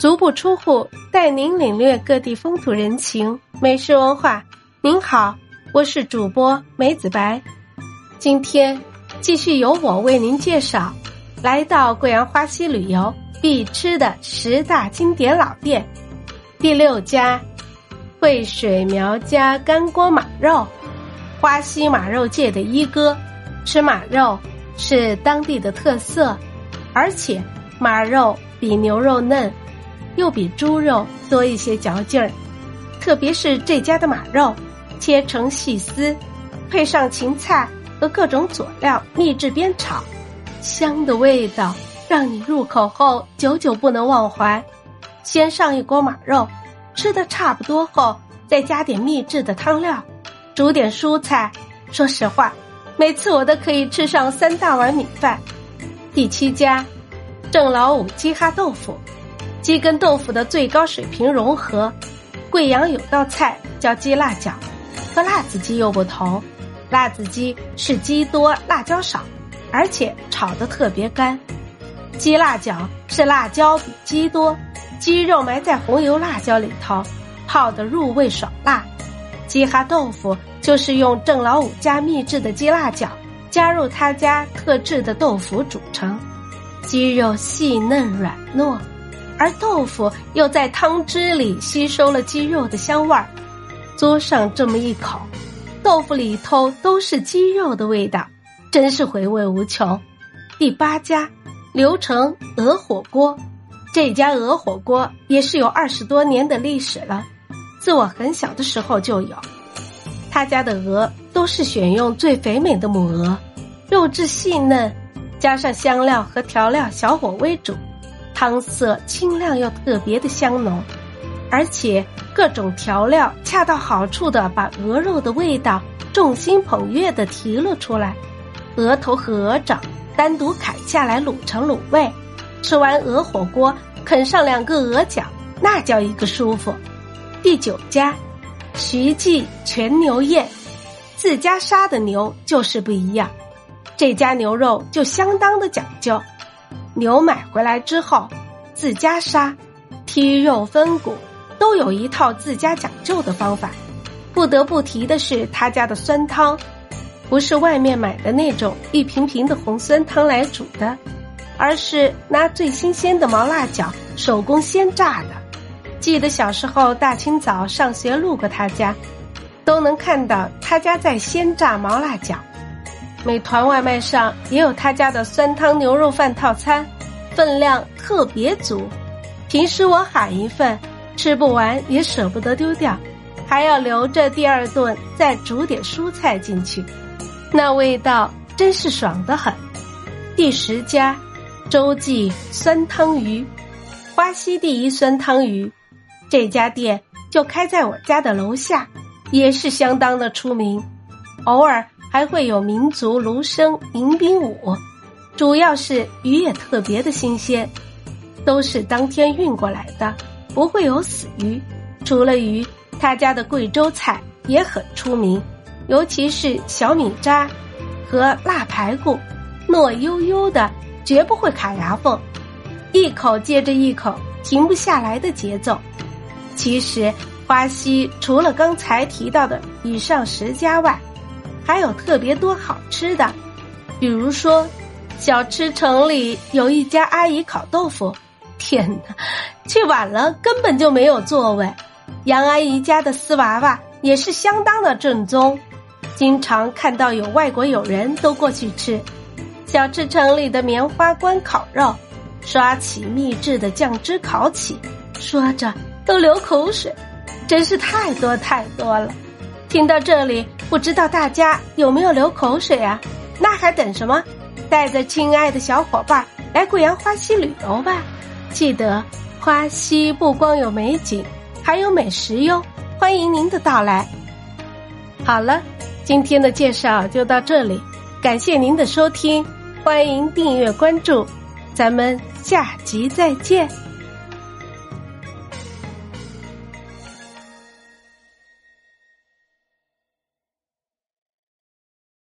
足不出户，带您领略各地风土人情、美食文化。您好，我是主播梅子白，今天继续由我为您介绍来到贵阳花溪旅游必吃的十大经典老店。第六家，惠水苗家干锅马肉，花溪马肉界的一哥。吃马肉是当地的特色，而且马肉比牛肉嫩，又比猪肉多一些嚼劲儿。特别是这家的马肉，切成细丝，配上芹菜和各种佐料，秘制煸炒，香的味道让你入口后久久不能忘怀。先上一锅马肉，吃的差不多后，再加点秘制的汤料，煮点蔬菜。说实话。每次我都可以吃上三大碗米饭。第七家，郑老五鸡哈豆腐，鸡跟豆腐的最高水平融合。贵阳有道菜叫鸡辣饺，和辣子鸡又不同。辣子鸡是鸡多辣椒少，而且炒的特别干。鸡辣饺是辣椒比鸡多，鸡肉埋在红油辣椒里头，泡的入味爽辣。鸡哈豆腐。就是用郑老五家秘制的鸡辣饺，加入他家特制的豆腐组成，鸡肉细嫩软糯，而豆腐又在汤汁里吸收了鸡肉的香味儿。嘬上这么一口，豆腐里头都是鸡肉的味道，真是回味无穷。第八家，刘成鹅火锅，这家鹅火锅也是有二十多年的历史了，自我很小的时候就有。他家的鹅都是选用最肥美的母鹅，肉质细嫩，加上香料和调料，小火微煮，汤色清亮又特别的香浓，而且各种调料恰到好处的把鹅肉的味道众星捧月的提了出来。鹅头和鹅掌单独砍下来卤成卤味，吃完鹅火锅，啃上两个鹅脚，那叫一个舒服。第九家。徐记全牛宴，自家杀的牛就是不一样。这家牛肉就相当的讲究，牛买回来之后自家杀，剔肉分骨，都有一套自家讲究的方法。不得不提的是他家的酸汤，不是外面买的那种一瓶瓶的红酸汤来煮的，而是拿最新鲜的毛辣椒手工鲜榨的。记得小时候大清早上学路过他家，都能看到他家在鲜榨毛辣饺。美团外卖上也有他家的酸汤牛肉饭套餐，分量特别足。平时我喊一份，吃不完也舍不得丢掉，还要留着第二顿再煮点蔬菜进去，那味道真是爽得很。第十家，周记酸汤鱼，花溪第一酸汤鱼。这家店就开在我家的楼下，也是相当的出名。偶尔还会有民族芦笙迎宾舞，主要是鱼也特别的新鲜，都是当天运过来的，不会有死鱼。除了鱼，他家的贵州菜也很出名，尤其是小米渣和辣排骨，糯悠悠的，绝不会卡牙缝，一口接着一口，停不下来的节奏。其实，花溪除了刚才提到的以上十家外，还有特别多好吃的。比如说，小吃城里有一家阿姨烤豆腐，天哪，去晚了根本就没有座位。杨阿姨家的丝娃娃也是相当的正宗，经常看到有外国友人都过去吃。小吃城里的棉花关烤肉，刷起秘制的酱汁烤起，说着。都流口水，真是太多太多了。听到这里，不知道大家有没有流口水啊？那还等什么？带着亲爱的小伙伴来贵阳花溪旅游吧！记得花溪不光有美景，还有美食哟！欢迎您的到来。好了，今天的介绍就到这里，感谢您的收听，欢迎订阅关注，咱们下集再见。